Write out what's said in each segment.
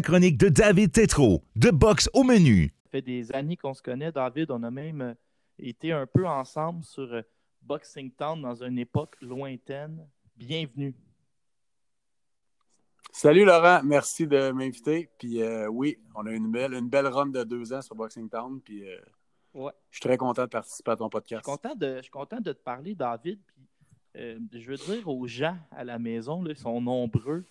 la chronique de David Tétrault, de Boxe au menu. Ça fait des années qu'on se connaît, David. On a même euh, été un peu ensemble sur euh, Boxing Town dans une époque lointaine. Bienvenue. Salut Laurent, merci de m'inviter. Puis euh, oui, on a une belle, une belle run de deux ans sur Boxing Town. Puis Ouais. je suis très content de participer à ton Je podcast. suis content de, je suis content de te parler, David. Puis, euh, je veux dire aux gens à la maison, là, ils sont nombreux.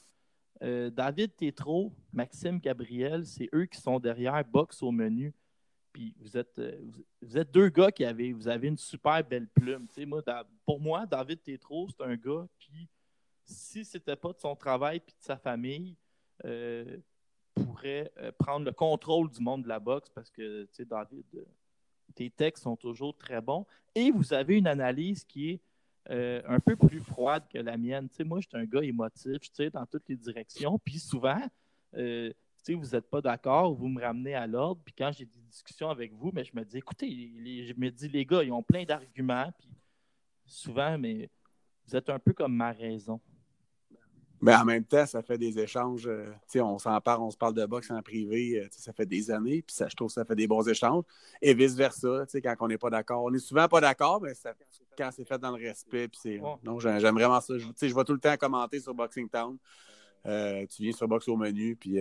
Euh, David Tétrault, Maxime Gabriel, c'est eux qui sont derrière Box au menu. Puis vous êtes, euh, vous, êtes deux gars qui avez, vous avez une super belle plume. Moi, pour moi, David Tétrault, c'est un gars qui, si c'était pas de son travail et de sa famille, euh, pourrait prendre le contrôle du monde de la boxe parce que, tu sais, David, tes textes sont toujours très bons. Et vous avez une analyse qui est euh, un peu plus froide que la mienne. Moi, je suis un gars émotif, je tire dans toutes les directions. Puis souvent, euh, vous n'êtes pas d'accord, vous me ramenez à l'ordre. Puis quand j'ai des discussions avec vous, mais je me dis, écoutez, les- je me dis, les gars, ils ont plein d'arguments. Puis souvent, mais vous êtes un peu comme ma raison. Mais en même temps, ça fait des échanges. euh, on s'en parle, on se parle de boxe en privé. euh, ça fait des années. Puis ça, je trouve que ça fait des bons échanges. Et vice-versa, quand on n'est pas d'accord. On est souvent pas d'accord, mais ça- quand c'est fait dans le respect. Puis non, j'aime vraiment ça. Je, je vais tout le temps commenter sur Boxing Town. Euh, tu viens sur Boxe au menu. Puis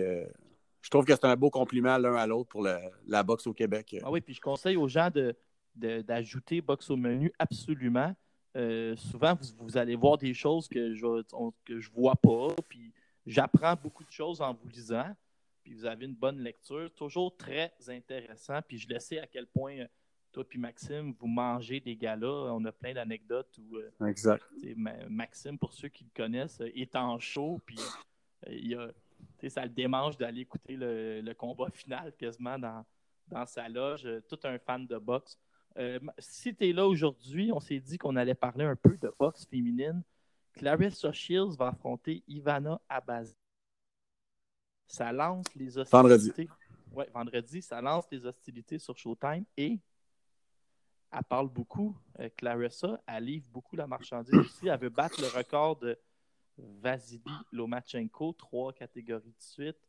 je trouve que c'est un beau compliment l'un à l'autre pour le- la boxe au Québec. Ah oui, puis je conseille aux gens de, de- d'ajouter box au menu absolument. Euh, souvent, vous, vous allez voir des choses que je on- que je vois pas, puis j'apprends beaucoup de choses en vous lisant. Puis vous avez une bonne lecture, toujours très intéressant. Puis je le sais à quel point euh, toi puis Maxime, vous mangez des galas. On a plein d'anecdotes où euh, Exact. Maxime, pour ceux qui le connaissent, est en show, puis il a- ça le démange d'aller écouter le, le combat final quasiment dans, dans sa loge. Tout un fan de boxe. Euh, si tu es là aujourd'hui, on s'est dit qu'on allait parler un peu de boxe féminine. Clarissa Shields va affronter Ivana Abazi. Ça lance les hostilités. Vendredi. Ouais, vendredi, ça lance les hostilités sur Showtime et elle parle beaucoup. Euh, Clarissa, elle livre beaucoup la marchandise aussi. Elle veut battre le record de Vasily Lomachenko, trois catégories de suite.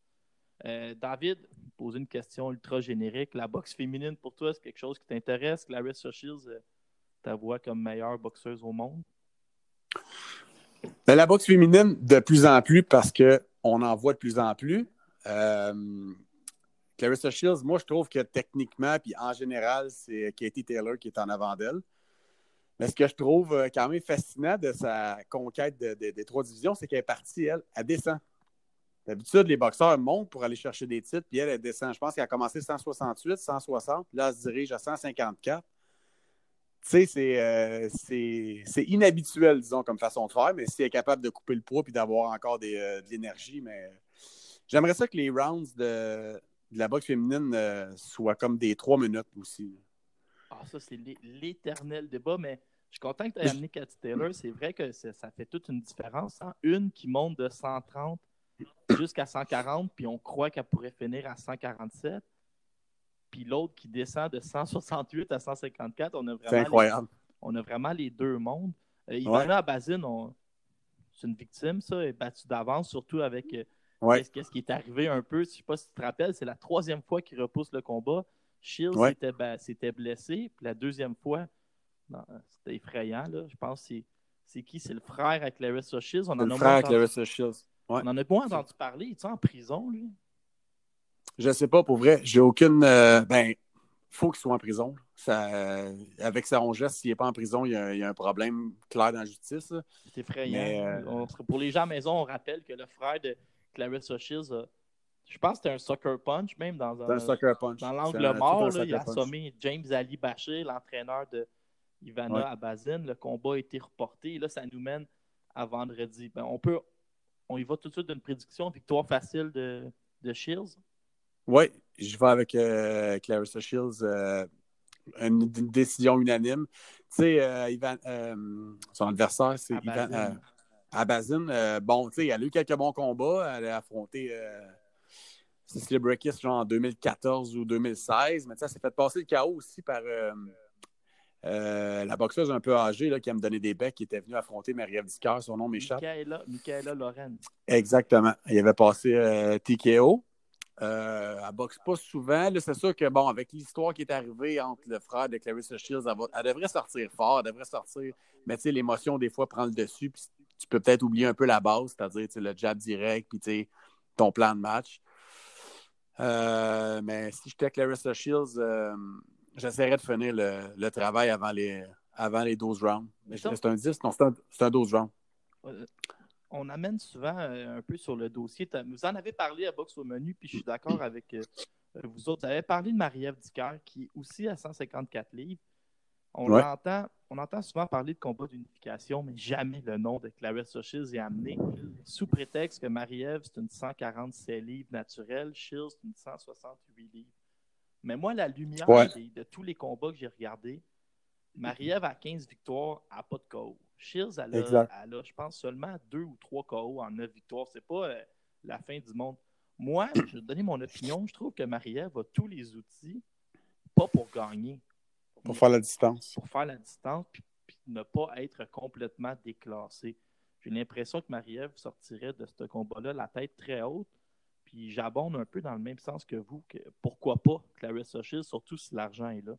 Euh, David, poser une question ultra générique. La boxe féminine, pour toi, c'est quelque chose qui t'intéresse? Clarissa Shields, euh, ta voix comme meilleure boxeuse au monde? Ben, la boxe féminine, de plus en plus, parce qu'on en voit de plus en plus. Euh, Clarissa Shields, moi, je trouve que techniquement, puis en général, c'est Katie Taylor qui est en avant d'elle. Mais ce que je trouve euh, quand même fascinant de sa conquête de- de- des trois divisions, c'est qu'elle est partie, elle, elle descend. D'habitude, les boxeurs montent pour aller chercher des titres, puis elle, elle descend. Je pense qu'elle a commencé 168, 160, là, elle se dirige à 154. Tu sais, c'est, euh, c'est, c'est inhabituel, disons, comme façon de faire, mais si elle est capable de couper le poids puis d'avoir encore des, euh, de l'énergie, mais j'aimerais ça que les rounds de, de la boxe féminine euh, soient comme des trois minutes aussi. Ah, ça, c'est l'é- l'éternel débat, mais je suis content que tu aies amené Cathy Taylor. C'est vrai que ça fait toute une différence. hein. Une qui monte de 130 jusqu'à 140, puis on croit qu'elle pourrait finir à 147. Puis l'autre qui descend de 168 à 154, on a vraiment, les, incroyable. on a vraiment les deux mondes. Euh, Ivana Abazin, on- c'est une victime, ça, est battue d'avance, surtout avec euh, Ouais. Qu'est-ce qui est arrivé un peu? Je ne sais pas si tu te rappelles, c'est la troisième fois qu'il repousse le combat. Shields Ouais. blessé. Puis la deuxième fois, c'était effrayant. Là. Je pense que c'est- c'est qui? C'est le frère à Clarissa Shields. On en, a le moins frère entendu, Clarissa Shields. Ouais. on en a moins entendu parler. Il est en prison, lui? Je sais pas, pour vrai. J'ai aucune. euh, ben, faut qu'il soit en prison. Ça, euh, avec sa geste, s'il n'est pas en prison, il y, a, il y a un problème clair dans la justice. C'est effrayant. Mais, euh, On- pour les gens à la maison, on rappelle que le frère de Clarissa Shields, a- je pense que c'était un sucker punch, même dans un un, punch. Dans l'angle mort, là, il a punch. assommé James Ali Bachir, l'entraîneur de Ivana Ouais. Abazin. Le combat a été reporté. Et là, ça nous mène à vendredi. Ben, on peut. On y va tout de suite d'une prédiction. Victoire facile de, de Shields? Oui, je vais avec euh, Clarissa Shields. euh, une, une décision unanime. Tu sais, euh, Ivan- son adversaire, c'est Ivan Abazin. bon, tu sais, elle a eu quelques bons combats. Elle a affronté Cecilia Brekis genre en 2014 ou 2016. Mais elle s'est fait passer le chaos aussi par euh, la boxeuse un peu âgée là, qui a me donné des becs, qui était venue affronter Marie-Ève Dicker. Son nom m'échappe. Michaela, Michaela Loren. Exactement. Il avait passé euh, TKO. Euh, elle boxe pas souvent. c'est sûr que, bon, avec l'histoire qui est arrivée entre le frère de Clarissa Shields, elle, devrait sortir fort, elle devrait sortir. Mais tu sais, l'émotion, des fois, prend le dessus. Puis tu peux peut-être oublier un peu la base, c'est-à-dire le jab direct, puis ton plan de match. Mais si j'étais Clarissa Shields, euh, j'essaierais de finir le, travail avant les, avant les 12 rounds. C'est un 10, non, c'est un, 12 rounds. Euh, on amène souvent un peu sur le dossier. Vous en avez parlé à Box au menu, puis je suis d'accord avec vous autres. Vous avez parlé de Marie-Ève qui est aussi à 154 livres. On, entend, on entend souvent parler de combat d'unification, mais jamais le nom de Clarissa Shields est amené, sous prétexte que Marie-Ève, c'est une 147 livres naturelle, Shields, c'est une 168 livres. Mais moi, la lumière de, tous les combats que j'ai regardés, Marie-Ève a 15 victoires, elle n'a pas de KO. Shields, elle a, je pense, seulement 2 ou 3 KO en 9 victoires. C'est pas euh, la fin du monde. Moi, je vais donner mon opinion, je trouve que Marie-Ève a tous les outils, pas pour gagner, pour faire la distance. Pour faire la distance, puis, ne pas être complètement déclassé. J'ai l'impression que Marie-Ève sortirait de ce combat-là la tête très haute. Puis j'abonde un peu dans le même sens que vous. Que pourquoi pas Clarissa Shields, surtout si l'argent est là.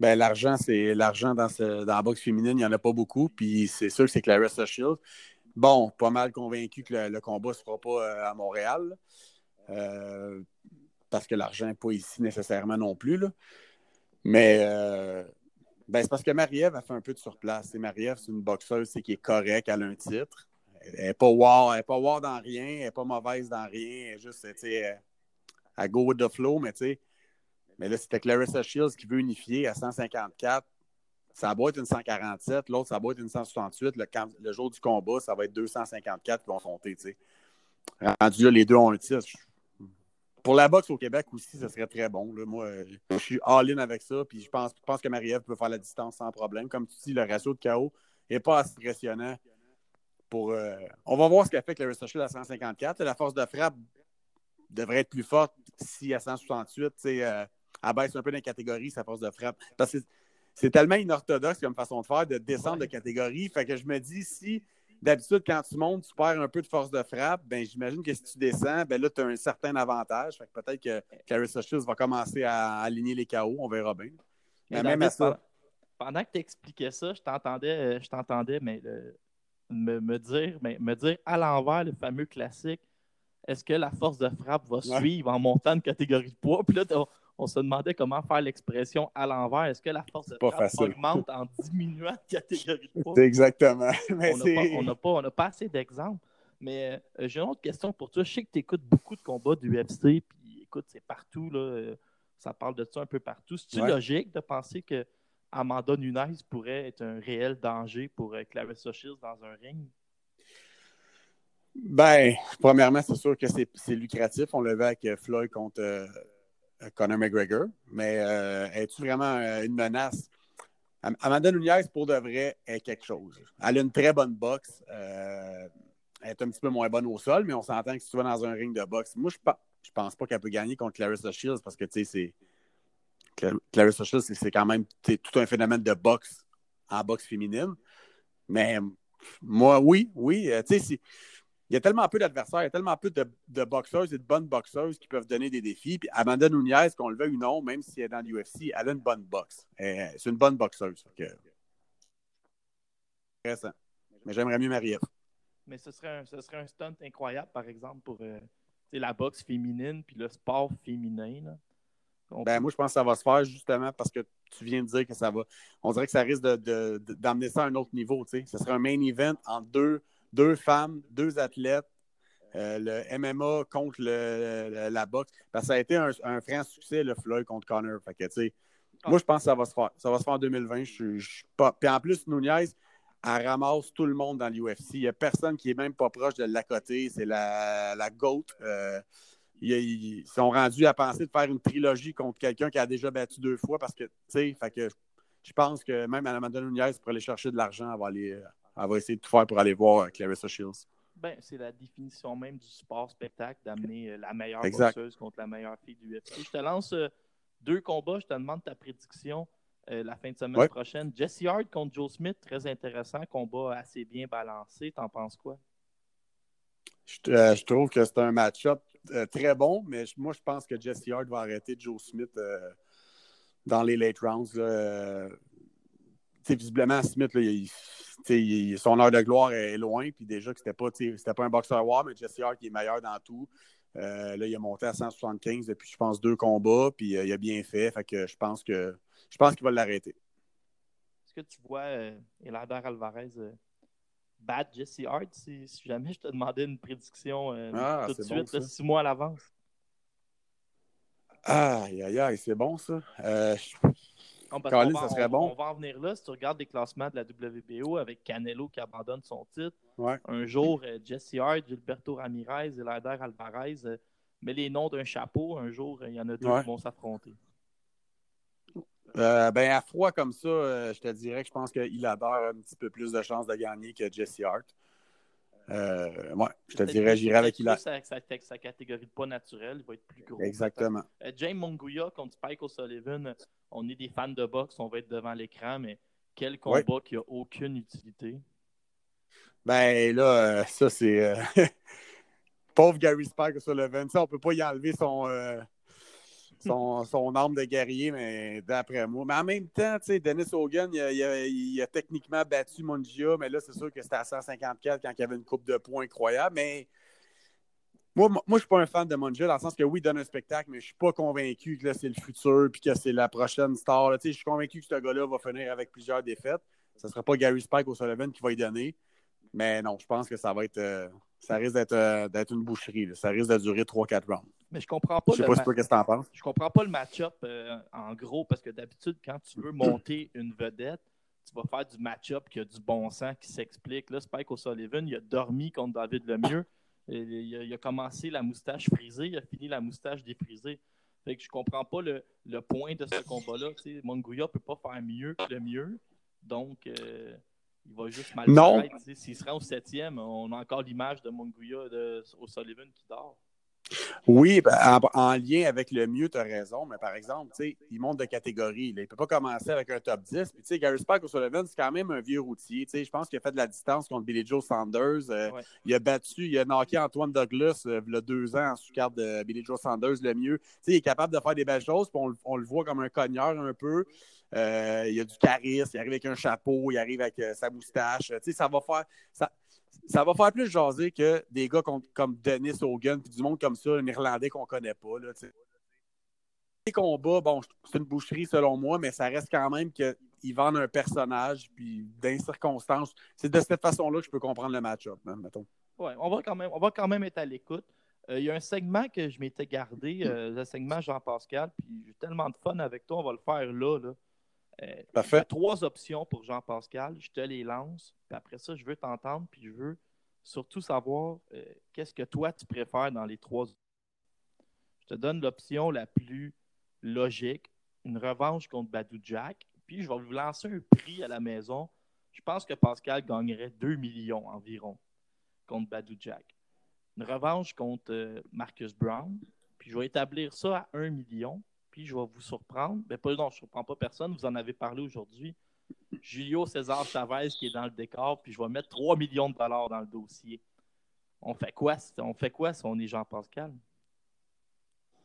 Ben, l'argent, c'est l'argent dans, dans la boxe féminine, il n'y en a pas beaucoup. Puis c'est sûr que c'est Clarissa Shields. Bon, pas mal convaincu que le, combat ne se fera pas euh, à Montréal. Euh, parce que l'argent n'est pas ici nécessairement non plus. Là. Mais euh, ben, c'est parce que Marie-Ève a fait un peu de surplace. Marie-Ève, c'est une boxeuse qui est correcte, elle a un titre. Elle n'est pas wow, elle est pas dans rien, elle n'est pas mauvaise dans rien. Elle est juste, à go with the flow, mais tu sais. Mais là, c'était Clarissa Shields qui veut unifier à 154. Ça va être une 147, l'autre, ça va être une 168. Le, jour du combat, ça va être 254 qui vont compter, tu sais. Rendu là, les deux ont un titre pour la boxe au Québec aussi, ce serait très bon. Moi, je suis all-in avec ça. Puis je pense, que Marie-Ève peut faire la distance sans problème. Comme tu dis, le ratio de KO n'est pas impressionnant. Pour, euh, On va voir ce qu'a fait Clarissa Shield à 154. La force de frappe devrait être plus forte si à 168, euh, elle baisse un peu dans la catégorie, sa force de frappe. Parce que c'est tellement inorthodoxe comme façon de faire de descendre de catégorie. Fait que je me dis, si D'habitude, quand tu montes, tu perds un peu de force de frappe. Ben, j'imagine que si tu descends, ben là, tu as un certain avantage. Fait que peut-être que Clarissa Shields va commencer à aligner les KO. On verra bien. Mais même ça... Pendant que tu expliquais ça, je t'entendais, euh, je t'entendais mais me, dire, mais, me dire à l'envers le fameux classique est-ce que la force de frappe va suivre en montant de catégorie de poids? Puis là, on se demandait comment faire l'expression à l'envers. Est-ce que la force de frappe augmente en diminuant de catégorie de poids? Exactement. on n'a pas, pas, assez d'exemples. Mais euh, j'ai une autre question pour toi. Je sais que tu écoutes beaucoup de combats du UFC, puis écoute, c'est partout. Là, euh, ça parle de ça un peu partout. C'est-tu logique de penser que Amanda Nunes pourrait être un réel danger pour euh, Clarissa Shields dans un ring? Ben, premièrement, c'est sûr que c'est lucratif. On le voit avec Floyd contre euh, Conor McGregor, mais euh, es-tu vraiment euh, une menace? Amanda Nunez, pour de vrai, est quelque chose. Elle a une très bonne boxe. elle est un petit peu moins bonne au sol, mais on s'entend que si tu vas dans un ring de boxe, moi, je ne pense pas qu'elle peut gagner contre Clarissa Shields parce que, tu sais, c'est. Clarissa Shields, c'est quand même tout un phénomène de boxe en boxe féminine. Mais moi, oui, oui. tu sais, il y a tellement peu d'adversaires, il y a tellement peu de, boxeuses et de bonnes boxeuses qui peuvent donner des défis. Puis Amanda Nunez, qu'on le veuille ou non, même si elle est dans l'UFC, elle a une bonne boxe. C'est une bonne boxeuse. Intéressant. Mais j'aimerais mieux Marie-Ève. Mais ce serait, un, ce serait un stunt incroyable, par exemple, pour euh, la boxe féminine puis le sport féminin. Ben, moi, je pense que ça va se faire justement parce que tu viens de dire que ça va. On dirait que ça risque d'amener de, ça à un autre niveau. Ce serait un main event en deux deux femmes, deux athlètes, euh, le MMA contre le, la boxe. Parce que ça a été un, un franc succès, le Floyd contre Connor. Fait que, ah. Moi, je pense que ça va se faire. Ça va se faire en 2020. Je, je, pas... Puis en plus, Nunez, elle ramasse tout le monde dans l'UFC. Il n'y a personne qui est même pas proche de la côté. C'est la, la GOAT. Euh, ils, sont rendus à penser de faire une trilogie contre quelqu'un qui a déjà battu deux fois parce que, tu sais, fait que je pense que même Amanda Nunez, pour aller chercher de l'argent, elle va aller elle va essayer de tout faire pour aller voir Clarissa Shields. Ben, c'est la définition même du sport spectacle d'amener euh, la meilleure boxeuse contre la meilleure fille du UFC. Je te lance euh, deux combats, je te demande ta prédiction euh, la fin de semaine prochaine. Jesse Hart contre Joe Smith, très intéressant, combat assez bien balancé. T'en penses quoi? Je, trouve que c'est un match-up euh, très bon, mais moi, je pense que Jesse Hart va arrêter Joe Smith euh, dans les late rounds. Là. visiblement, Smith, son heure de gloire est loin, puis déjà que c'était pas, pas un boxeur war, mais Jesse Hart qui est meilleur dans tout. là, il a monté à 175 depuis, je pense, deux combats, puis il a bien fait. Fait que je pense que je pense qu'il va l'arrêter. Est-ce que tu vois Elander Alvarez Bad Jesse Hart si, jamais je te demandais une prédiction euh, ah, tout de suite, six mois à l'avance. Aïe, aïe, aïe, c'est bon ça. Euh, on, ça serait bon. On va en venir là. Si tu regardes les classements de la WBO avec Canelo qui abandonne son titre, un jour, euh, Jesse Hart, Gilberto Ramirez et Lader Alvarez met les noms d'un chapeau. Un jour, il y en a deux qui vont s'affronter. Euh, ben, à froid comme ça, euh, je te dirais que je pense qu'il a un petit peu plus de chances de gagner que Jesse Hart. Euh, je te dirais, j'irai avec Hilader. Sa, sa, sa, catégorie de poids naturel, il va être plus gros. Exactement. James Monguia contre Spike O'Sullivan, on est des fans de boxe, on va être devant l'écran, mais quel combat qui n'a aucune utilité. Ben là, ça c'est. Pauvre Gary Spike O'Sullivan, ça, on peut pas y enlever son son, arme de guerrier, mais d'après moi. Mais en même temps, tu sais, Dennis Hogan, il a, techniquement battu Mongia, mais là, c'est sûr que c'était à 154 quand il y avait une coupe de points incroyable. Mais moi, moi je ne suis pas un fan de Mongia, dans le sens que oui, il donne un spectacle, mais je ne suis pas convaincu que c'est le futur et que c'est la prochaine star. je suis convaincu que ce gars-là va finir avec plusieurs défaites. Ce ne sera pas Gary Spike au Sullivan qui va y donner. Mais non, je pense que ça va être. Euh, ça risque euh, d'être une boucherie. Ça risque de durer 3-4 rounds. Mais je comprends pas. Je sais pas ce que tu en penses. Je comprends pas le match-up euh, en gros, parce que d'habitude, quand tu veux monter une vedette, tu vas faire du match-up qui a du bon sens, qui s'explique. Là, Spike O'Sullivan, il a dormi contre David Lemieux. Il a, il a commencé la moustache frisée, il a fini la moustache défrisée. Fait que je comprends pas le, point de ce combat-là. Monguia peut pas faire mieux que le mieux. Donc, il va juste mal non. S'il se rend au septième, on a encore l'image de Monguia de, au Sullivan qui dort. Oui, ben, en, lien avec le mieux, tu as raison, mais par exemple, il monte de catégorie. Il ne peut pas commencer avec un top 10. Puis, Gary Spike au Sullivan, c'est quand même un vieux routier. Je pense qu'il a fait de la distance contre Billy Joe Sanders. Euh, il a battu, il a knocké Antoine Douglas euh, il y a deux ans en sous-carte de Billy Joe Sanders, le mieux. il est capable de faire des belles choses, puis on, le voit comme un cogneur un peu. Euh, il a du charisme, il arrive avec un chapeau, il arrive avec sa moustache. ça va faire. Ça, ça va faire plus jaser que des gars comme, Dennis Hogan, puis du monde comme ça, un Irlandais qu'on connaît pas. Là, les combats, bon, c'est une boucherie selon moi, mais ça reste quand même qu'ils vendent un personnage, puis dans circonstances, c'est de cette façon-là que je peux comprendre le match-up, hein, mettons. Oui, on va quand même, on va quand même être à l'écoute. Euh, il y a un segment que je m'étais gardé, euh, le segment Jean-Pascal, puis j'ai tellement de fun avec toi, on va le faire là. là. Euh, Parfait. Il trois options pour Jean-Pascal. Je te les lance. Puis après ça, je veux t'entendre. Puis je veux surtout savoir euh, qu'est-ce que toi, tu préfères dans les trois. Je te donne l'option la plus logique une revanche contre Badou Jack. Puis je vais vous lancer un prix à la maison. Je pense que Pascal gagnerait 2 millions environ contre Badou Jack. Une revanche contre euh, Marcus Brown. Puis je vais établir ça à 1 million puis je vais vous surprendre. Mais ben, pas, non, je ne surprends pas personne, vous en avez parlé aujourd'hui. Julio César Chavez qui est dans le décor, puis je vais mettre 3 millions de dollars dans le dossier. On fait quoi, on fait quoi si on est Jean-Pascal?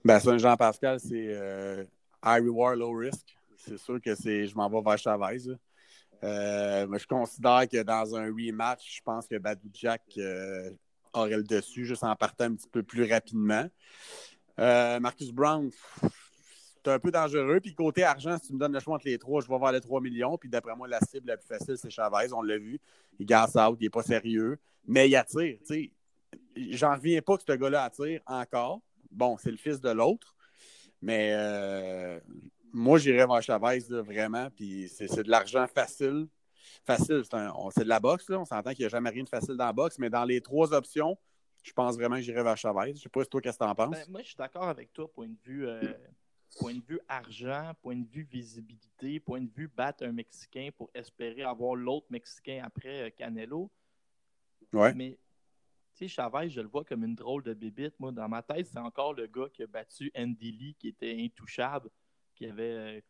Ben, c'est un Jean-Pascal, c'est euh, high reward, low risk. C'est sûr que c'est je m'en vais vers Chavez. Euh, je considère que dans un rematch, je pense que Badou Jack euh, aurait le dessus, juste en partant un petit peu plus rapidement. Marcus Brown, c'est un peu dangereux. Puis côté argent, si tu me donnes le choix entre les trois, je vais avoir les 3 millions. Puis d'après moi, la cible la plus facile, c'est Chavez. On l'a vu. Il gasse out, il n'est pas sérieux. Mais il attire. J'en reviens pas que ce gars-là attire encore. Bon, c'est le fils de l'autre. Mais euh, moi, j'irais voir Chavez, vraiment. Puis c'est de l'argent facile. Facile, c'est de la boxe. Là. On s'entend qu'il n'y a jamais rien de facile dans la boxe. Mais dans les trois options, je pense vraiment que j'irais vers Chavez. Je ne sais pas si toi, qu'est-ce que tu en penses. Ben, moi, je suis d'accord avec toi, point de vue. Euh, point de vue argent, point de vue visibilité, point de vue battre un Mexicain pour espérer avoir l'autre Mexicain après euh, Canelo. Ouais. Mais, tu sais, Chavez, je le vois comme une drôle de bébite. Moi, dans ma tête, c'est encore le gars qui a battu Andy Lee, qui était intouchable, qui avait,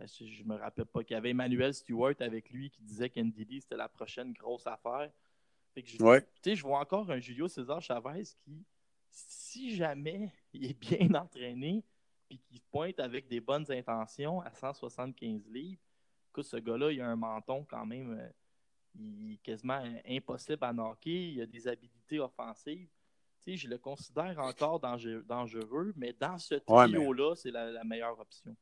euh, je me rappelle pas, qui avait Emmanuel Stewart avec lui, qui disait qu'Andy Lee, c'était la prochaine grosse affaire. Fait que je, ouais. je vois encore un Julio César Chavez qui si jamais il est bien entraîné puis qu'il pointe avec des bonnes intentions à 175 livres, écoute, ce gars-là, il a un menton quand même euh, il est quasiment impossible à knocker. Il a des habilités offensives. Tu sais, je le considère encore dangereux, mais dans ce trio-là, c'est la, meilleure option.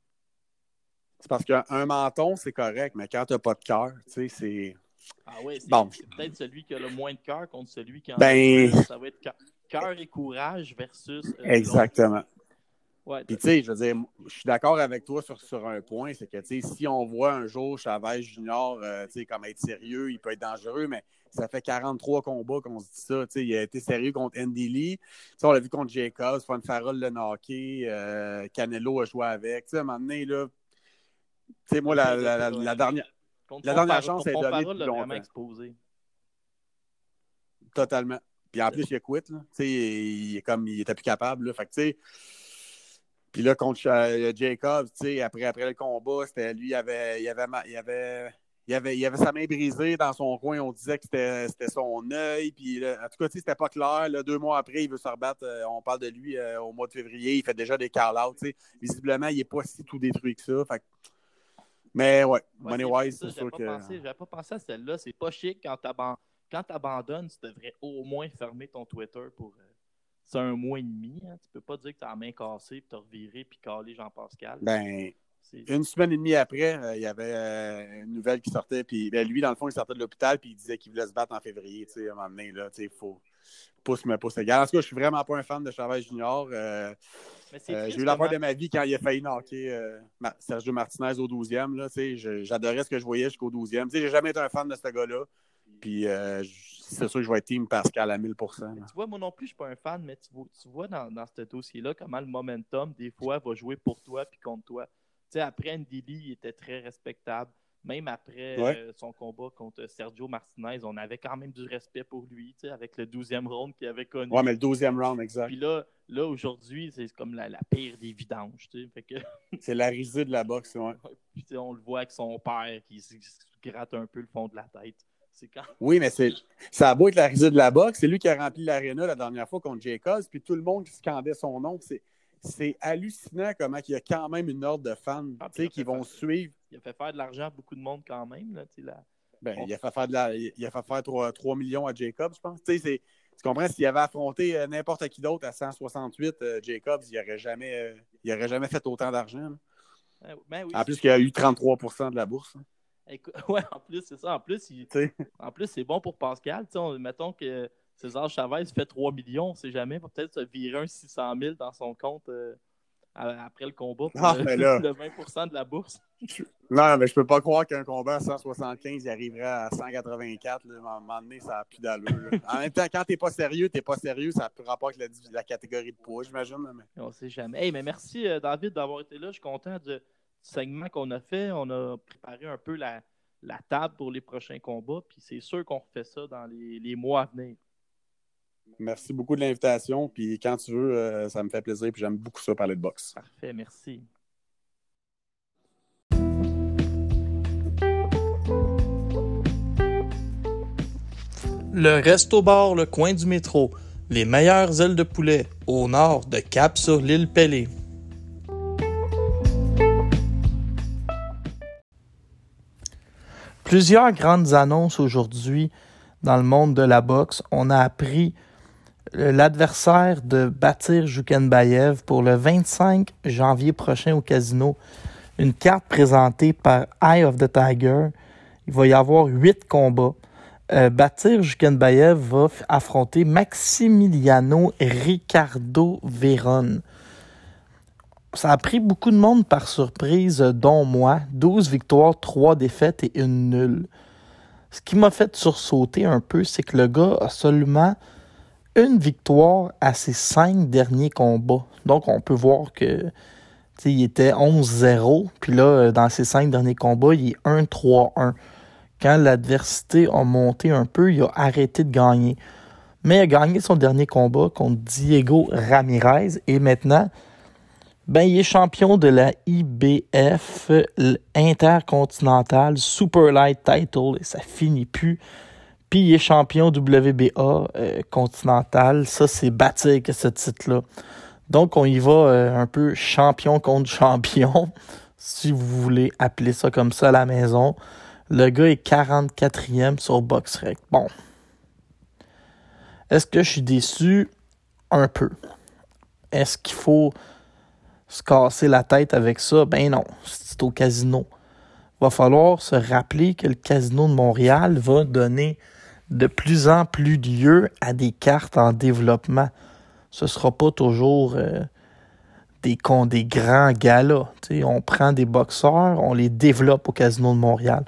C'est parce qu'un menton, c'est correct, mais quand tu n'as pas de cœur, tu sais, c'est. Ah oui, c'est bon. peut-être celui qui a le moins de cœur contre celui qui en ben... a Ça va être cœur et courage versus. Euh, Exactement. Puis, tu sais, je veux dire, je suis d'accord avec toi sur, sur un point, c'est que, tu sais, si on voit un jour Chavez Junior, euh, tu sais, comme être sérieux, il peut être dangereux, mais ça fait 43 combats qu'on se dit ça. Tu sais, il a été sérieux contre Andy Lee. Tu sais, on l'a vu contre Jacobs, Farrell le knocké, euh, Canelo a joué avec. Tu sais, à un moment donné, là, tu sais, moi, la, la, la, dernière, la dernière chance est donnée depuis longtemps. exposé. Totalement. Puis en plus, il a quitté, là. Tu sais, il, comme, il était plus capable, là. Fait que, tu sais, puis là, contre euh, Jacobs, après, après le combat, c'était lui, il avait, il, avait, il, avait, il, avait, il avait sa main brisée dans son coin. On disait que c'était son œil. Puis, en tout cas, c'était pas clair. deux mois après, il veut se rebattre. Euh, on parle de lui euh, au mois de février. Il fait déjà des call-outs. Visiblement, il n'est pas si tout détruit que ça. Mais ouais, Money Wise, c'est sûr que. J'avais pas pensé à celle-là. C'est pas chic quand tu abandonnes, tu devrais au moins fermer ton Twitter pour c'est un mois et demi. Hein. Tu peux pas dire que tu as la main cassée, puis tu as reviré, puis calé Jean-Pascal. Ben, une semaine et demie après, euh, il y avait euh, une nouvelle qui sortait. Puis ben, lui, dans le fond, il sortait de l'hôpital, puis il disait qu'il voulait se battre en février. À un moment donné, là, il faut pousse me pousse égal. En tout cas, je suis vraiment pas un fan de Chavez Junior. Euh, j'ai eu la fois de ma vie quand il a failli knocker Sergio Martinez au 12e. J'adorais ce que je voyais jusqu'au 12e. J'ai jamais été un fan de ce gars-là. Puis c'est sûr que je vais être team Pascal à 1000% Tu vois, moi non plus, je ne suis pas un fan, mais tu vois, dans, dans, ce dossier-là comment le momentum, des fois, va jouer pour toi puis contre toi. Tu sais, après Ndili, il était très respectable. Même après euh, son combat contre Sergio Martinez, on avait quand même du respect pour lui, tu sais, avec le 12e round qu'il avait connu. Ouais, mais le 12e round, exact. Puis là, là aujourd'hui, c'est comme la, pire des vidanges. Tu sais, que... c'est la risée de la boxe, ouais. Puis on le voit avec son père qui se gratte un peu le fond de la tête. Oui, mais c'est ça a beau être la risée de la boxe. C'est lui qui a rempli l'aréna la dernière fois contre Jacobs, puis tout le monde qui scandait son nom. C'est hallucinant comment il y a quand même une ordre de fans ah, qui vont suivre. Il a fait faire de l'argent à beaucoup de monde quand même. Là, ben, il, a fait faire de la, il a fait faire 3, 3 millions à Jacobs, je pense. Tu comprends? S'il avait affronté euh, n'importe qui d'autre à 168, euh, Jacobs, il n'aurait jamais, euh, aurait jamais fait autant d'argent. Ben en plus, il a eu 33% de la bourse. Hein. ouais, en plus, c'est ça. En plus, en plus c'est bon pour Pascal. mettons que César Chavez fait 3 millions, on ne sait jamais. Peut-être se virer un 600 000 dans son compte euh, après le combat pour ah, le, 20 de la bourse. non, mais je peux pas croire qu'un combat à 175 il arriverait à 184. À un moment donné, ça n'a plus d'allure. en même temps, quand tu n'es pas sérieux, tu n'es pas sérieux, ça ne rapport avec la, catégorie de poids, j'imagine. Mais... On ne sait jamais. mais merci, euh, David, d'avoir été là. Je suis content de segment qu'on a fait, on a préparé un peu la, table pour les prochains combats. Puis c'est sûr qu'on refait ça dans les, mois à venir. Merci beaucoup de l'invitation. Puis quand tu veux, euh, ça me fait plaisir. Puis j'aime beaucoup ça parler de boxe. Parfait, merci. Le Resto Bar, le coin du métro. Les meilleures ailes de poulet au nord de Cap sur l'île Pelée. Plusieurs grandes annonces aujourd'hui dans le monde de la boxe. On a appris l'adversaire de Batir Jukenbayev pour le 25 janvier prochain au casino. Une carte présentée par Eye of the Tiger. Il va y avoir huit combats. Euh, Batir Jukenbayev va affronter Maximiliano Ricardo Veron ça a pris beaucoup de monde par surprise, dont moi. 12 victoires, 3 défaites et une nulle. Ce qui m'a fait sursauter un peu, c'est que le gars a seulement une victoire à ses cinq derniers combats. Donc, on peut voir que il était 11-0. Puis là, euh, dans ses cinq derniers combats, il est 1-3-1. Quand l'adversité a monté un peu, il a arrêté de gagner. Mais il a gagné son dernier combat contre Diego Ramirez. Et maintenant, ben, il est champion de la IBF Intercontinental Super Light Title et ça finit plus. Puis il est champion WBA euh, continental. Ça, c'est bâti avec ce titre-là. Donc, on y va euh, un peu champion contre champion, si vous voulez appeler ça comme ça à la maison. Le gars est 44e sur BoxRec. Bon. Est-ce que je suis déçu? Un peu. Est-ce qu'il faut se casser la tête avec ça? Ben non, c'est au casino. Va falloir se rappeler que le casino de Montréal va donner de plus en plus lieu à des cartes en développement. Ce sera pas toujours euh, des, des grands galas. on prend des boxeurs, on les développe au casino de Montréal.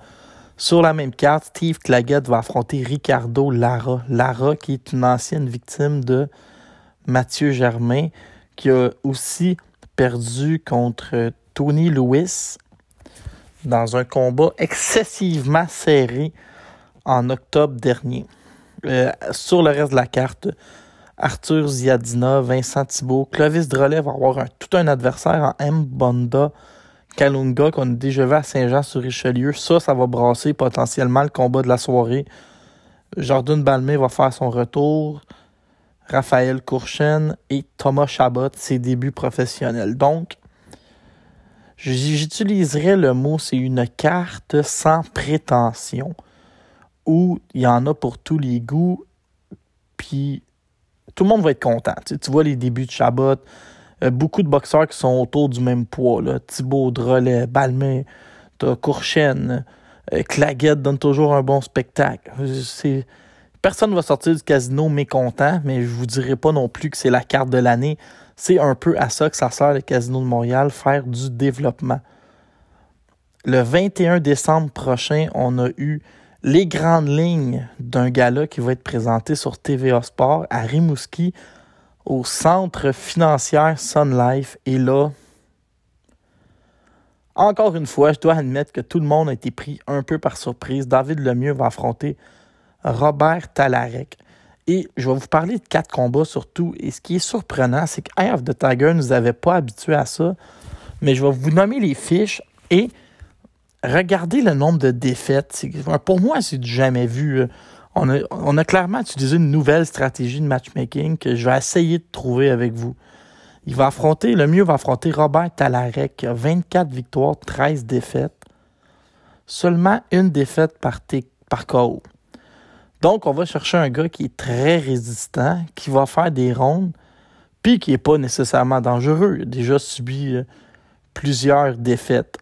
Sur la même carte, Steve Claggett va affronter Ricardo Lara. Lara, qui est une ancienne victime de Mathieu Germain, qui a aussi perdu contre Tony Lewis dans un combat excessivement serré en octobre dernier. Euh, sur le reste de la carte, Arthur Ziadina, Vincent Thibault, Clovis Drolet va avoir tout un adversaire en M. Kalunga qu'on a déjà vu à Saint-Jean-sur-Richelieu. Ça, ça va brasser potentiellement le combat de la soirée. Jordan Balmé va faire son retour. Raphaël Courchen et Thomas Chabot, ses débuts professionnels. Donc, j'utiliserais le mot c'est une carte sans prétention où il y en a pour tous les goûts, puis tout le monde va être content. Tu, vois les débuts de Chabot, euh, beaucoup de boxeurs qui sont autour du même poids. Là. Thibaut, Drolet, Balmain, Courchen, euh, Claguette donne toujours un bon spectacle. C'est Personne ne va sortir du casino mécontent, mais je vous dirai pas non plus que c'est la carte de l'année. C'est un peu à ça que ça sert le Casino de Montréal, faire du développement. Le 21 décembre prochain, on a eu les grandes lignes d'un gala qui va être présenté sur TVA Sport à Rimouski au centre financier Sun Life. Et là, encore une fois, je dois admettre que tout le monde a été pris un peu par surprise. David Lemieux va affronter Robert Talarek. Et je vais vous parler de quatre combats surtout. Et ce qui est surprenant, c'est que Eye of the Tiger ne nous avait pas habitués à ça. Mais je vais vous nommer les fiches et regardez le nombre de défaites. Pour moi, c'est du jamais vu. On a, on a, clairement utilisé une nouvelle stratégie de matchmaking que je vais essayer de trouver avec vous. Il va affronter, le mieux va affronter Robert Talarek, qui a 24 victoires, 13 défaites. Seulement une défaite par, par. Donc, on va chercher un gars qui est très résistant, qui va faire des rondes, puis qui n'est pas nécessairement dangereux. Il a déjà subi euh, plusieurs défaites.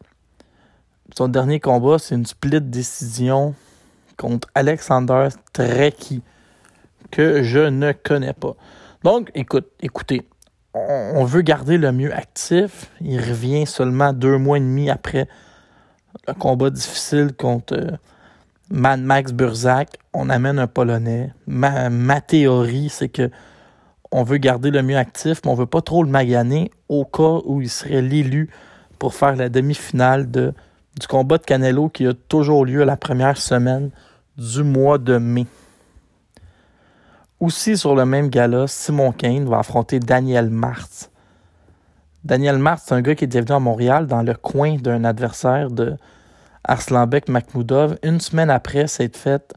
Son dernier combat, c'est une split décision contre Alexander Trekkie, que je ne connais pas. Donc, écoute, écoutez, on, veut garder le mieux actif. Il revient seulement deux mois et demi après le combat difficile contre euh, Mad Max Burzak, on amène un Polonais. Ma, théorie, c'est que on veut garder le mieux actif, mais on veut pas trop le maganer au cas où il serait l'élu pour faire la demi-finale de, du combat de Canelo qui a toujours lieu la première semaine du mois de mai. Aussi sur le même gala, Simon Kane va affronter Daniel Martz. Daniel Martz, c'est un gars qui est venu à Montréal dans le coin d'un adversaire de Arslanbek Makhmoudov, une semaine après s'être fait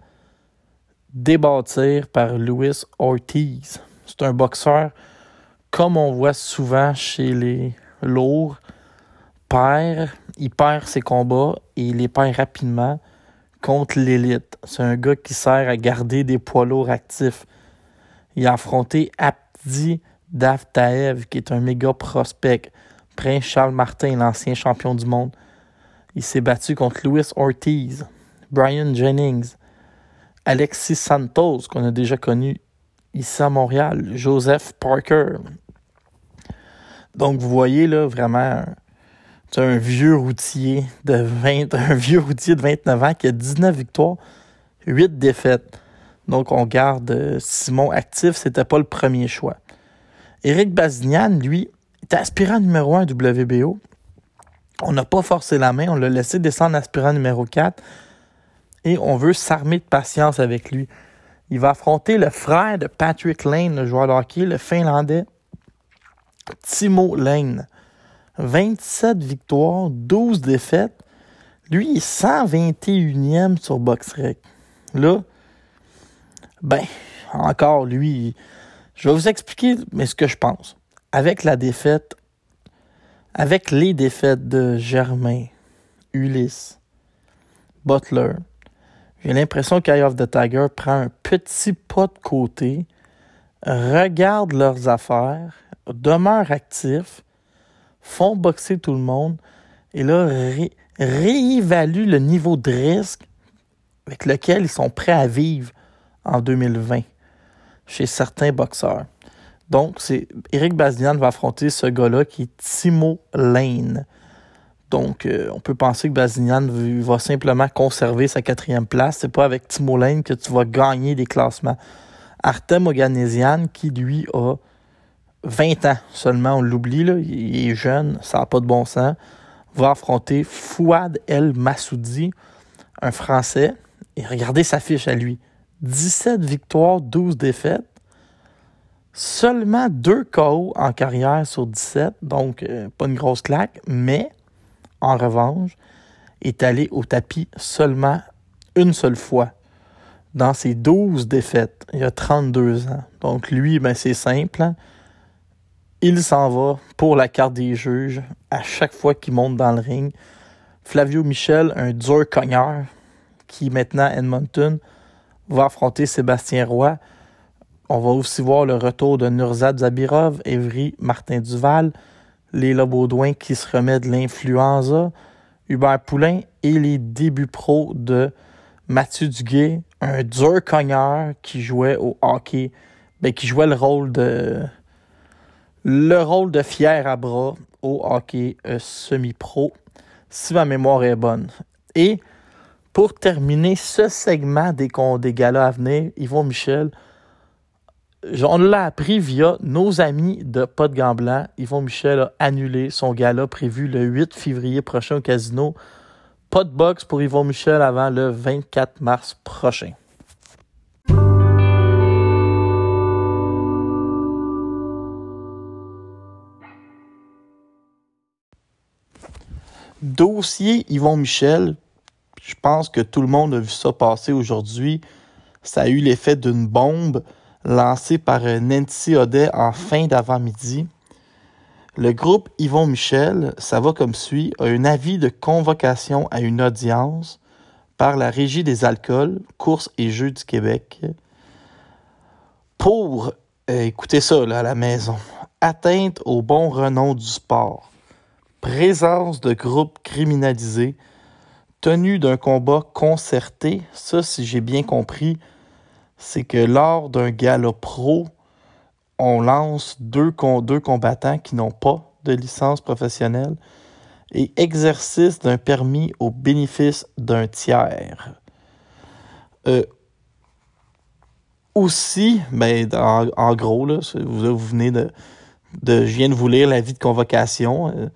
débattir par Louis Ortiz. C'est un boxeur, comme on voit souvent chez les lourds, perd, il perd ses combats et il les perd rapidement contre l'élite. C'est un gars qui sert à garder des poids lourds actifs. Il a affronté Abdi Davtaev, qui est un méga prospect. Prince Charles Martin, l'ancien champion du monde. Il s'est battu contre Louis Ortiz, Brian Jennings, Alexis Santos, qu'on a déjà connu ici à Montréal, Joseph Parker. Donc, vous voyez là vraiment un vieux routier de 20, un vieux routier de 29 ans qui a 19 victoires, 8 défaites. Donc, on garde euh, Simon actif, c'était pas le premier choix. Éric Bazignan, lui, était aspirant numéro 1 WBO. On n'a pas forcé la main, on l'a laissé descendre aspirant numéro 4 et on veut s'armer de patience avec lui. Il va affronter le frère de Patrick Lane, le joueur de hockey, le Finlandais Timo Lane. 27 victoires, 12 défaites. Lui, est 121e sur BoxRec. Là, Ben, encore lui, je vais vous expliquer mais ce que je pense. Avec la défaite, avec les défaites de Germain, Ulysse, Butler, j'ai l'impression qu'Eye of the Tiger prend un petit pas de côté, regarde leurs affaires, demeure actif, font boxer tout le monde et là réévalue le niveau de risque avec lequel ils sont prêts à vivre en 2020 chez certains boxeurs. Donc, c'est Eric Bazinian va affronter ce gars-là qui est Timo Lane. Donc, euh, on peut penser que Bazinian va simplement conserver sa quatrième place. C'est pas avec Timo Lane que tu vas gagner des classements. Artem Oganesian, qui lui a 20 ans seulement, on l'oublie, il est jeune, ça n'a pas de bon sens, va affronter Fouad El Massoudi, un Français. Et regardez sa fiche à lui. 17 victoires, 12 défaites. Seulement 2 KO en carrière sur 17, donc euh, pas une grosse claque, mais en revanche, est allé au tapis seulement une seule fois dans ses 12 défaites. Il y a 32 ans. Donc lui, ben, c'est simple. Hein. Il s'en va pour la carte des juges à chaque fois qu'il monte dans le ring. Flavio Michel, un dur cogneur, qui maintenant Edmonton va affronter Sébastien Roy. On va aussi voir le retour de Nurzad Zabirov, Evry Martin Duval, Léla Baudouin qui se remet de l'influenza, Hubert Poulain et les débuts pro de Mathieu Duguay, un dur cogneur qui jouait au hockey, ben, qui jouait le rôle de le rôle de fier à bras au hockey euh, semi-pro, si ma mémoire est bonne. Et pour terminer ce segment des, des galas à venir, Yvon Michel, on l'a appris via nos amis de Pas de. Yvon Michel a annulé son gala prévu le 8 février prochain au casino. Pas de box pour Yvon Michel avant le 24 mars prochain. Dossier Yvon Michel, je pense que tout le monde a vu ça passer aujourd'hui. Ça a eu l'effet d'une bombe lancée par Nancy Audet en fin d'avant-midi. Le groupe Yvon Michel, ça va comme suit, a un avis de convocation à une audience par la Régie des alcools, courses et jeux du Québec pour, euh, écoutez ça là, à la maison, atteinte au bon renom du sport, présence de groupes criminalisés, tenue d'un combat concerté, ça, si j'ai bien compris, c'est que lors d'un gala pro, on lance deux, deux combattants qui n'ont pas de licence professionnelle et exercice d'un permis au bénéfice d'un tiers. Euh, aussi, ben, en, gros, là, vous, venez de, de, Je viens de vous lire l'avis de convocation. Euh,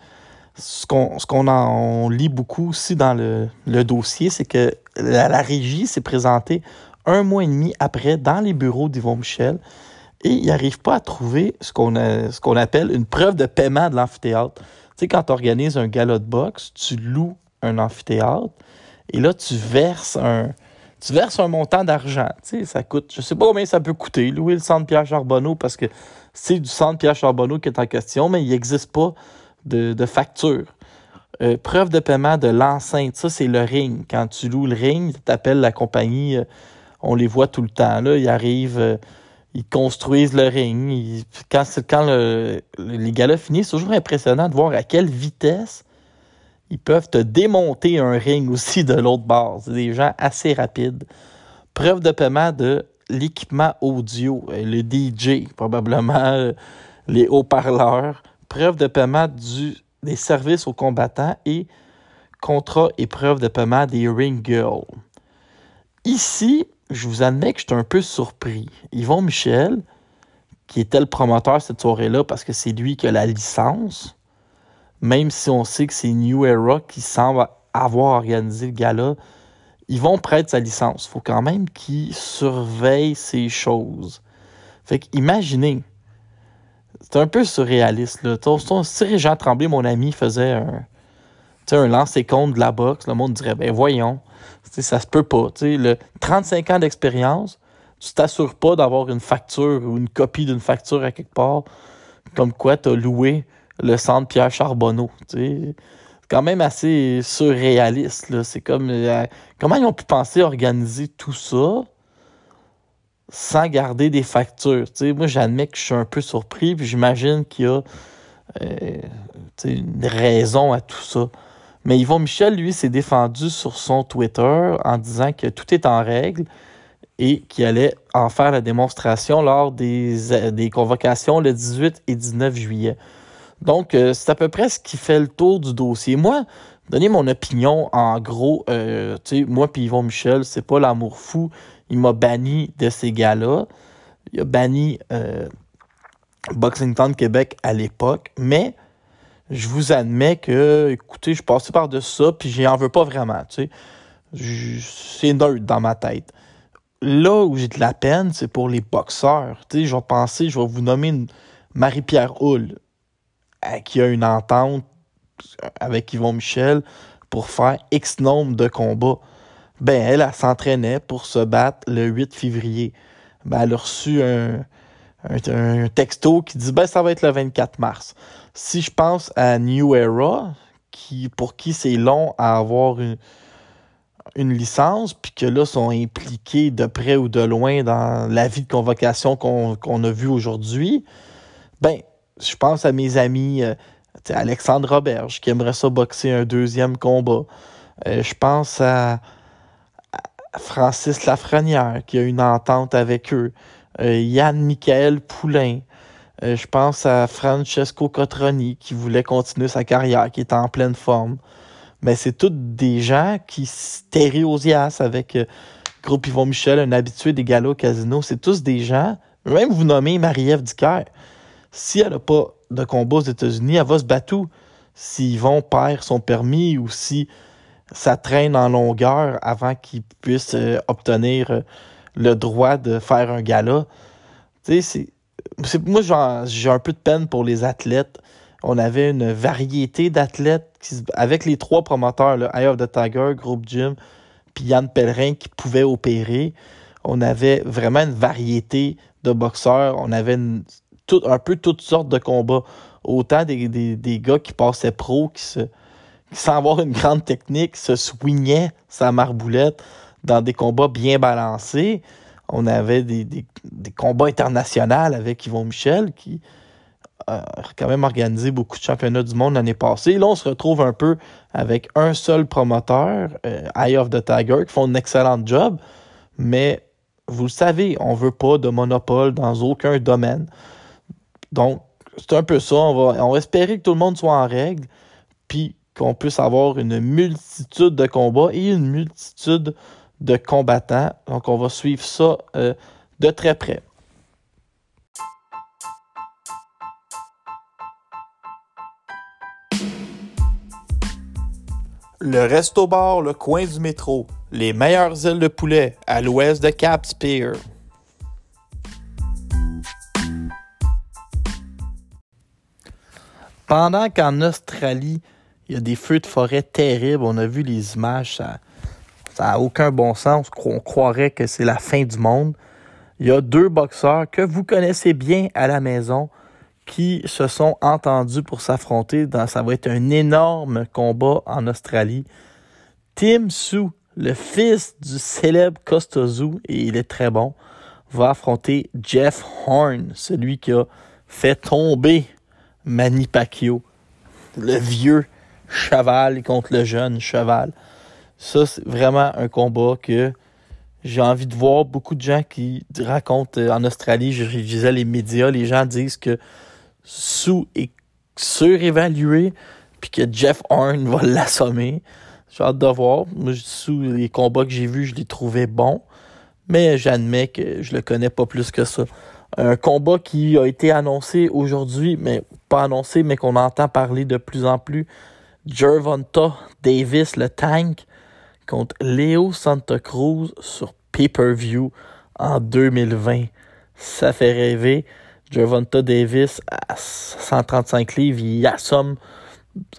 ce qu'on en lit beaucoup aussi dans le, dossier, c'est que la, régie s'est présentée un mois et demi après dans les bureaux d'Yvon Michel et il n'arrive pas à trouver ce qu'on appelle une preuve de paiement de l'amphithéâtre. Tu sais, quand tu organises un gala de boxe, tu loues un amphithéâtre et là, tu verses un, tu verses un montant d'argent. Tu sais, ça coûte, je sais pas combien ça peut coûter, louer le centre Pierre Charbonneau, parce que c'est du centre Pierre Charbonneau qui est en question, mais il n'existe pas de, facture. Euh, preuve de paiement de l'enceinte, ça c'est le ring. Quand tu loues le ring, tu appelles la compagnie, euh, on les voit tout le temps. Là, ils arrivent, euh, ils construisent le ring. quand quand les finissent, c'est toujours impressionnant de voir à quelle vitesse ils peuvent te démonter un ring aussi de l'autre bord. C'est des gens assez rapides. Preuve de paiement de l'équipement audio, le DJ, probablement les haut-parleurs preuve de paiement du, des services aux combattants et contrat et preuve de paiement des ring girls. Ici, je vous admets que je suis un peu surpris. Yvon Michel, qui était le promoteur cette soirée-là parce que c'est lui qui a la licence, même si on sait que c'est New Era qui semble avoir organisé le gala, ils vont prêter sa licence. Il faut quand même qu'il surveille ces choses. Fait que imaginez, c'est un peu surréaliste. Là. Si Jean Tremblay, mon ami, faisait un, un lancer compte de la boxe, le monde dirait ben voyons, ça se peut pas. Le 35 ans d'expérience, tu t'assures pas d'avoir une facture ou une copie d'une facture à quelque part, comme quoi tu as loué le centre Pierre Charbonneau. C'est quand même assez surréaliste. C'est comme euh, comment ils ont pu penser organiser tout ça sans garder des factures? moi, j'admets que je suis un peu surpris, puis j'imagine qu'il y a euh, une raison à tout ça. Mais Yvon Michel, lui, s'est défendu sur son Twitter en disant que tout est en règle et qu'il allait en faire la démonstration lors des, des convocations le 18 et 19 juillet. Donc, euh, c'est à peu près ce qui fait le tour du dossier. Moi, donner mon opinion, en gros, euh, tu sais, moi puis Yvon Michel, c'est pas l'amour fou. Il m'a banni de ces gars-là. Il a banni euh, Boxing Town Québec à l'époque, mais je vous admets que, écoutez, je passais par de ça, puis j'y en veux pas vraiment, tu sais. C'est neutre dans ma tête. Là où j'ai de la peine, c'est pour les boxeurs. Tu sais, je vais penser, je vais vous nommer Marie-Pierre Hull, qui a une entente avec Yvon Michel pour faire X nombre de combats. Ben, elle, elle, s'entraînait pour se battre le 8 février. Ben, elle a reçu un, un, texto qui dit ben, ça va être le 24 mars. Si je pense à New Era, qui, pour qui c'est long à avoir une, licence, puis que là, sont impliqués de près ou de loin dans la vie de convocation qu'on a vu aujourd'hui, ben, je pense à mes amis, euh, Alexandre Roberge, qui aimerait ça boxer un deuxième combat. Euh, je pense à, Francis Lafrenière, qui a une entente avec eux. Euh, Yann Michael Poulain. Je pense à Francesco Cotroni, qui voulait continuer sa carrière, qui est en pleine forme. Mais c'est tous des gens qui stéréosiasent avec Groupe Yvon Michel, un habitué des galas au casino. C'est tous des gens, même vous nommez Marie-Ève Dicker si elle n'a pas de combat aux États-Unis, elle va se battre s'ils vont perdre son permis ou si ça traîne en longueur avant qu'ils puissent euh, obtenir euh, le droit de faire un gala. Tu sais, moi, j'ai un peu de peine pour les athlètes. On avait une variété d'athlètes avec les trois promoteurs, le Eye of the Tiger, Groupe Gym, puis Yann Pellerin qui pouvaient opérer. On avait vraiment une variété de boxeurs. On avait une, un peu toutes sortes de combats. Autant des, des, gars qui passaient pro, qui, sans avoir une grande technique, se swingaient sa marboulette dans des combats bien balancés. On avait des, combats internationaux avec Yvon Michel qui a quand même organisé beaucoup de championnats du monde l'année passée. Là, on se retrouve un peu avec un seul promoteur, euh, Eye of the Tiger, qui font un excellent job, mais vous le savez, on ne veut pas de monopole dans aucun domaine. Donc, c'est un peu ça. On va, on espérer que tout le monde soit en règle, puis qu'on puisse avoir une multitude de combats et une multitude de combattants. Donc, on va suivre ça euh, de très près. Le Resto Bar, le coin du métro. Les meilleures ailes de poulet à l'ouest de Cap Spear. Pendant qu'en Australie, il y a des feux de forêt terribles, on a vu les images, ça n'a aucun bon sens, on croirait que c'est la fin du monde. Il y a deux boxeurs que vous connaissez bien à la maison qui se sont entendus pour s'affronter. Ça va être un énorme combat en Australie. Tim Su, le fils du célèbre Costozu, et il est très bon, va affronter Jeff Horn, celui qui a fait tomber Manny le vieux cheval contre le jeune cheval. Ça, c'est vraiment un combat que j'ai envie de voir. Beaucoup de gens qui racontent euh, en Australie, je, disais les médias, les gens disent que Sue est surévalué, puis que Jeff Horn va l'assommer. J'ai hâte de voir. Moi, sous les combats que j'ai vus, je les trouvais bons. Mais j'admets que je le connais pas plus que ça. Un combat qui a été annoncé aujourd'hui, mais pas annoncé, mais qu'on entend parler de plus en plus. Gervonta Davis, le tank, contre Léo Santa Cruz sur pay-per-view en 2020. Ça fait rêver. Gervonta Davis, à 135 livres, il assomme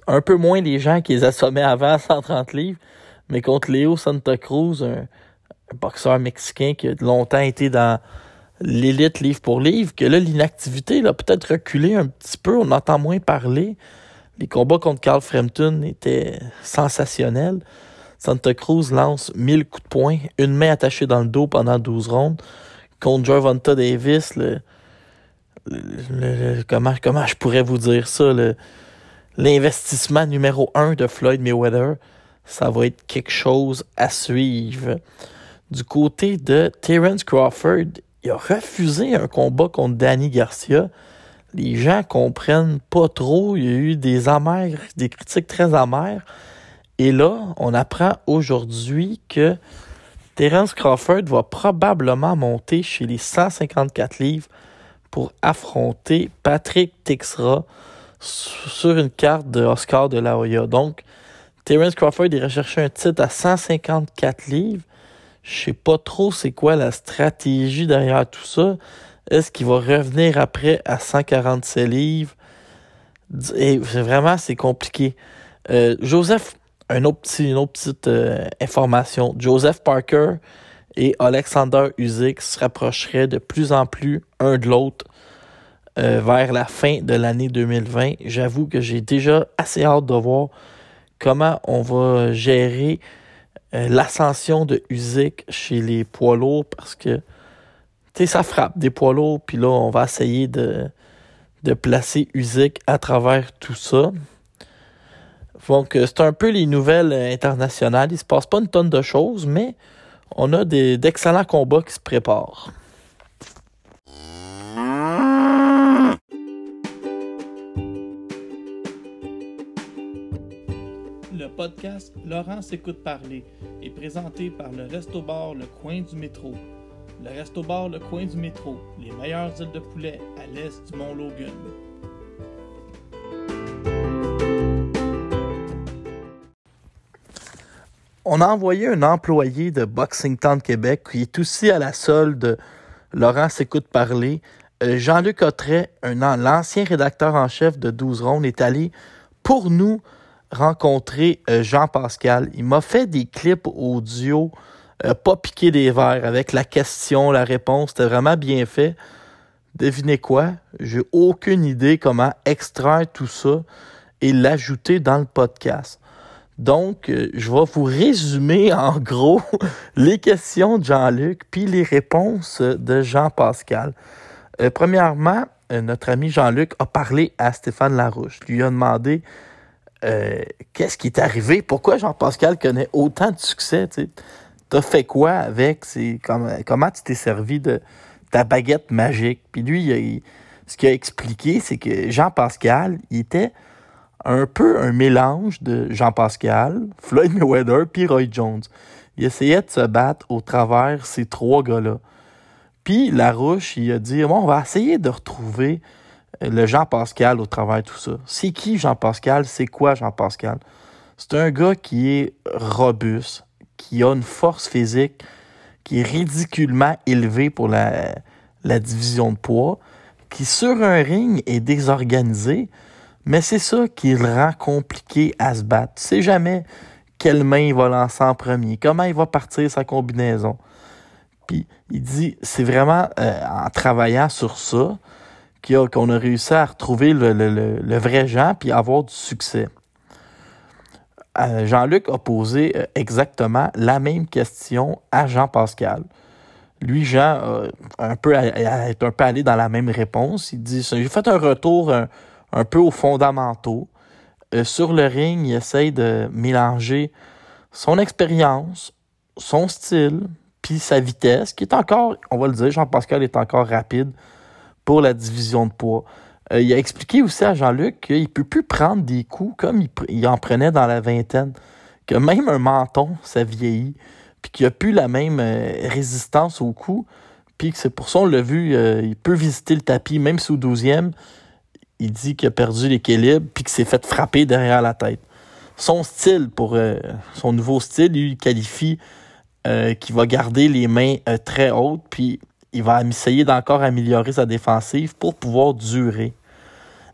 un peu moins les gens qui les assommaient avant à 130 livres. Mais contre Léo Santa Cruz, un, un boxeur mexicain qui a longtemps été dans l'élite livre pour livre, que là, l'inactivité a peut-être reculé un petit peu, on entend moins parler. Les combats contre Carl Frampton étaient sensationnels. Santa Cruz lance 1000 coups de poing, une main attachée dans le dos pendant 12 rondes. Contre Gervonta Davis, le, comment, je pourrais vous dire ça, l'investissement numéro un de Floyd Mayweather, ça va être quelque chose à suivre. Du côté de Terence Crawford, il a refusé un combat contre Danny Garcia. Les gens comprennent pas trop. Il y a eu des amers, des critiques très amères. Et là, on apprend aujourd'hui que Terence Crawford va probablement monter chez les 154 livres pour affronter Patrick Tixra sur une carte de Oscar de la Hoya. Donc, Terence Crawford est recherché un titre à 154 livres. Je sais pas trop c'est quoi la stratégie derrière tout ça. Est-ce qu'il va revenir après à 147 livres? Et vraiment, c'est compliqué. Euh, Joseph, une autre petite euh, information. Joseph Parker et Alexander Usyk se rapprocheraient de plus en plus un de l'autre euh, vers la fin de l'année 2020. J'avoue que j'ai déjà assez hâte de voir comment on va gérer euh, l'ascension de Usyk chez les poids lourds parce que ça frappe des poids lourds, puis là, on va essayer de, de placer Usyk à travers tout ça. Donc, euh, c'est un peu les nouvelles internationales. Il se passe pas une tonne de choses, mais on a d'excellents combats qui se préparent. Le podcast Laurent s'écoute parler est présenté par le Resto Bar Le Coin du Métro. Le Resto Bar Le Coin du Métro, les meilleures îles de poulet à l'est du Mont Logan. On a envoyé un employé de Boxing Town Québec qui est aussi à la solde de Laurent s'écoute parler. Euh, Jean-Luc Autret, l'ancien rédacteur en chef de 12 rondes, est allé pour nous rencontrer euh, Jean Pascal. Il m'a fait des clips audio, euh, pas piqué des verres, avec la question, la réponse. C'était vraiment bien fait. Devinez quoi? J'ai aucune idée comment extraire tout ça et l'ajouter dans le podcast. Donc, euh, je vais vous résumer en gros les questions de Jean-Luc puis les réponses de Jean-Pascal. Euh, premièrement, euh, notre ami Jean-Luc a parlé à Stéphane Larouche. Lui a demandé qu'est-ce qui est arrivé, pourquoi Jean-Pascal connaît autant de succès. Tu as fait quoi avec, comment, tu t'es servi de ta baguette magique? Puis lui, ce qu'il a expliqué, c'est que Jean-Pascal, il était un peu un mélange de Jean Pascal, Floyd Mayweather puis Roy Jones. Il essayait de se battre au travers ces trois gars-là. Puis Larouche, il a dit bon, on va essayer de retrouver euh, le Jean Pascal au travers de tout ça. C'est qui Jean Pascal? C'est quoi Jean Pascal? C'est un gars qui est robuste, qui a une force physique qui est ridiculement élevée pour la, la division de poids, qui sur un ring est désorganisé, mais c'est ça qui le rend compliqué à se battre. Tu sais jamais quelle main il va lancer en premier, comment il va partir sa combinaison. Puis il dit, c'est vraiment euh, en travaillant sur ça qu'on a, réussi à retrouver le, vrai Jean puis avoir du succès. Euh, Jean-Luc a posé euh, exactement la même question à Jean-Pascal. Lui, Jean, un peu, est un peu allé dans la même réponse. Il dit, j'ai fait un retour, peu aux fondamentaux. Euh, sur le ring, il essaye de mélanger son expérience, son style, puis sa vitesse, qui est encore, on va le dire, Jean-Pascal est encore rapide pour la division de poids. Euh, il a expliqué aussi à Jean-Luc qu'il ne peut plus prendre des coups comme il, en prenait dans la vingtaine, que même un menton, ça vieillit, puis qu'il n'a plus la même euh, résistance aux coups, puis que c'est pour ça, on l'a vu, il peut visiter le tapis, même sous 12e, il dit qu'il a perdu l'équilibre puis qu'il s'est fait frapper derrière la tête. Son style, pour euh, son nouveau style, il qualifie euh, qu'il va garder les mains euh, très hautes puis il va essayer d'encore améliorer sa défensive pour pouvoir durer.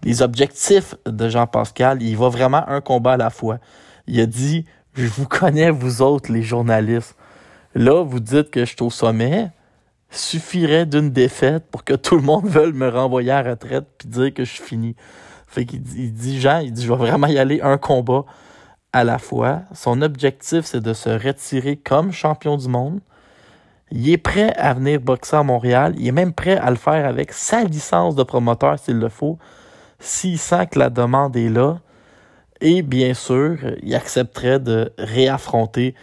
Les objectifs de Jean-Pascal, il va vraiment un combat à la fois. Il a dit Je vous connais, vous autres, les journalistes. Là, vous dites que je suis au sommet. Suffirait d'une défaite pour que tout le monde veuille me renvoyer à retraite puis dire que je suis fini. Fait qu'il il dit, Jean, il dit, je vais vraiment y aller un combat à la fois. Son objectif, c'est de se retirer comme champion du monde. Il est prêt à venir boxer à Montréal. Il est même prêt à le faire avec sa licence de promoteur s'il le faut, s'il sent que la demande est là. Et bien sûr, il accepterait de réaffronter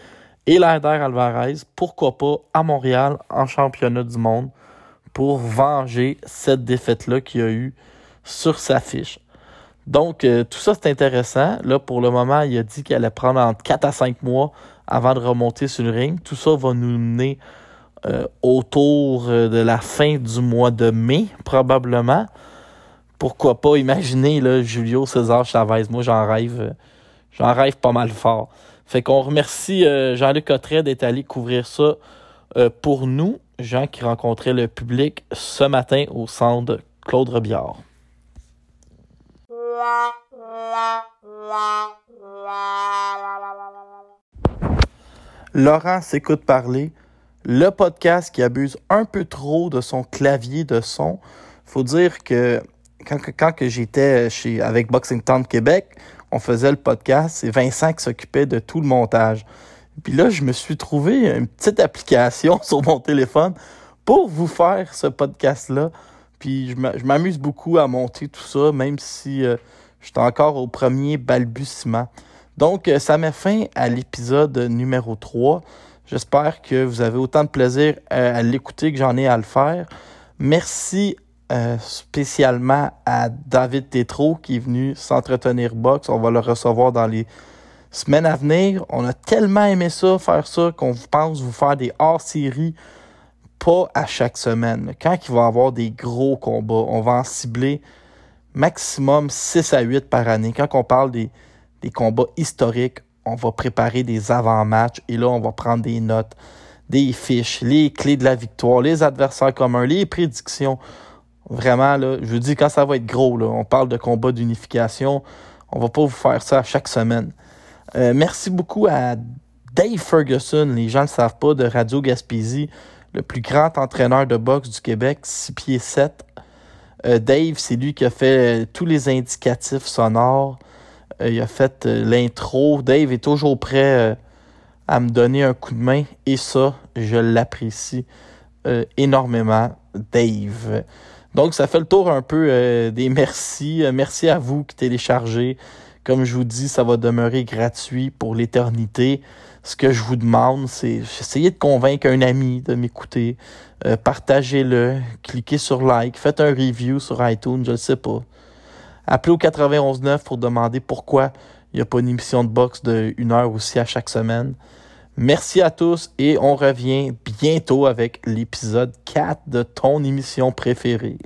Elander Alvarez, pourquoi pas à Montréal en championnat du monde pour venger cette défaite-là qu'il a eue sur sa fiche. Donc, euh, tout ça, c'est intéressant. Là, pour le moment, il a dit qu'il allait prendre entre 4 à 5 mois avant de remonter sur le ring. Tout ça va nous mener euh, autour euh, de la fin du mois de mai, probablement. Pourquoi pas imaginer là, Julio César Chavez. Moi, j'en rêve. j'en rêve pas mal fort. Fait qu'on remercie Jean-Luc Cotteret d'être allé couvrir ça pour nous, Jean qui rencontrait le public ce matin au centre Claude Robillard. Laurent s'écoute parler, le podcast qui abuse un peu trop de son clavier de son. Faut dire que quand, j'étais chez avec Boxing Town Québec, on faisait le podcast, c'est Vincent qui s'occupait de tout le montage. Puis là, je me suis trouvé une petite application sur mon téléphone pour vous faire ce podcast-là. Puis je m'amuse beaucoup à monter tout ça, même si euh, je encore au premier balbutiement. Donc, euh, ça met fin à l'épisode numéro 3. J'espère que vous avez autant de plaisir euh, à, l'écouter que j'en ai à le faire. Merci spécialement à David Tétrault qui est venu s'entretenir box. On va le recevoir dans les semaines à venir. On a tellement aimé ça, faire ça, qu'on pense vous faire des hors-séries pas à chaque semaine. Quand il va y avoir des gros combats, on va en cibler maximum 6 à 8 par année. Quand on parle des, des combats historiques, on va préparer des avant-matchs et là, on va prendre des notes, des fiches, les clés de la victoire, les adversaires communs, les prédictions. Vraiment, là, je vous dis, quand ça va être gros, là, on parle de combats d'unification. On va pas vous faire ça chaque semaine. Euh, merci beaucoup à Dave Ferguson, les gens ne le savent pas, de Radio Gaspésie le plus grand entraîneur de boxe du Québec, 6 pieds 7. Euh, Dave, c'est lui qui a fait euh, tous les indicatifs sonores. Il a fait l'intro. Dave est toujours prêt à me donner un coup de main et ça, je l'apprécie énormément, Dave. Donc, ça fait le tour un peu des merci. merci à vous qui téléchargez. Comme je vous dis, ça va demeurer gratuit pour l'éternité ce que je vous demande, c'est essayer de convaincre un ami de m'écouter. Euh, partagez-le, cliquez sur like, faites un review sur iTunes, je ne sais pas. Appelez au 91.9 pour demander pourquoi il n'y a pas une émission de boxe de une heure aussi à chaque semaine. Merci à tous et on revient bientôt avec l'épisode 4 de ton émission préférée.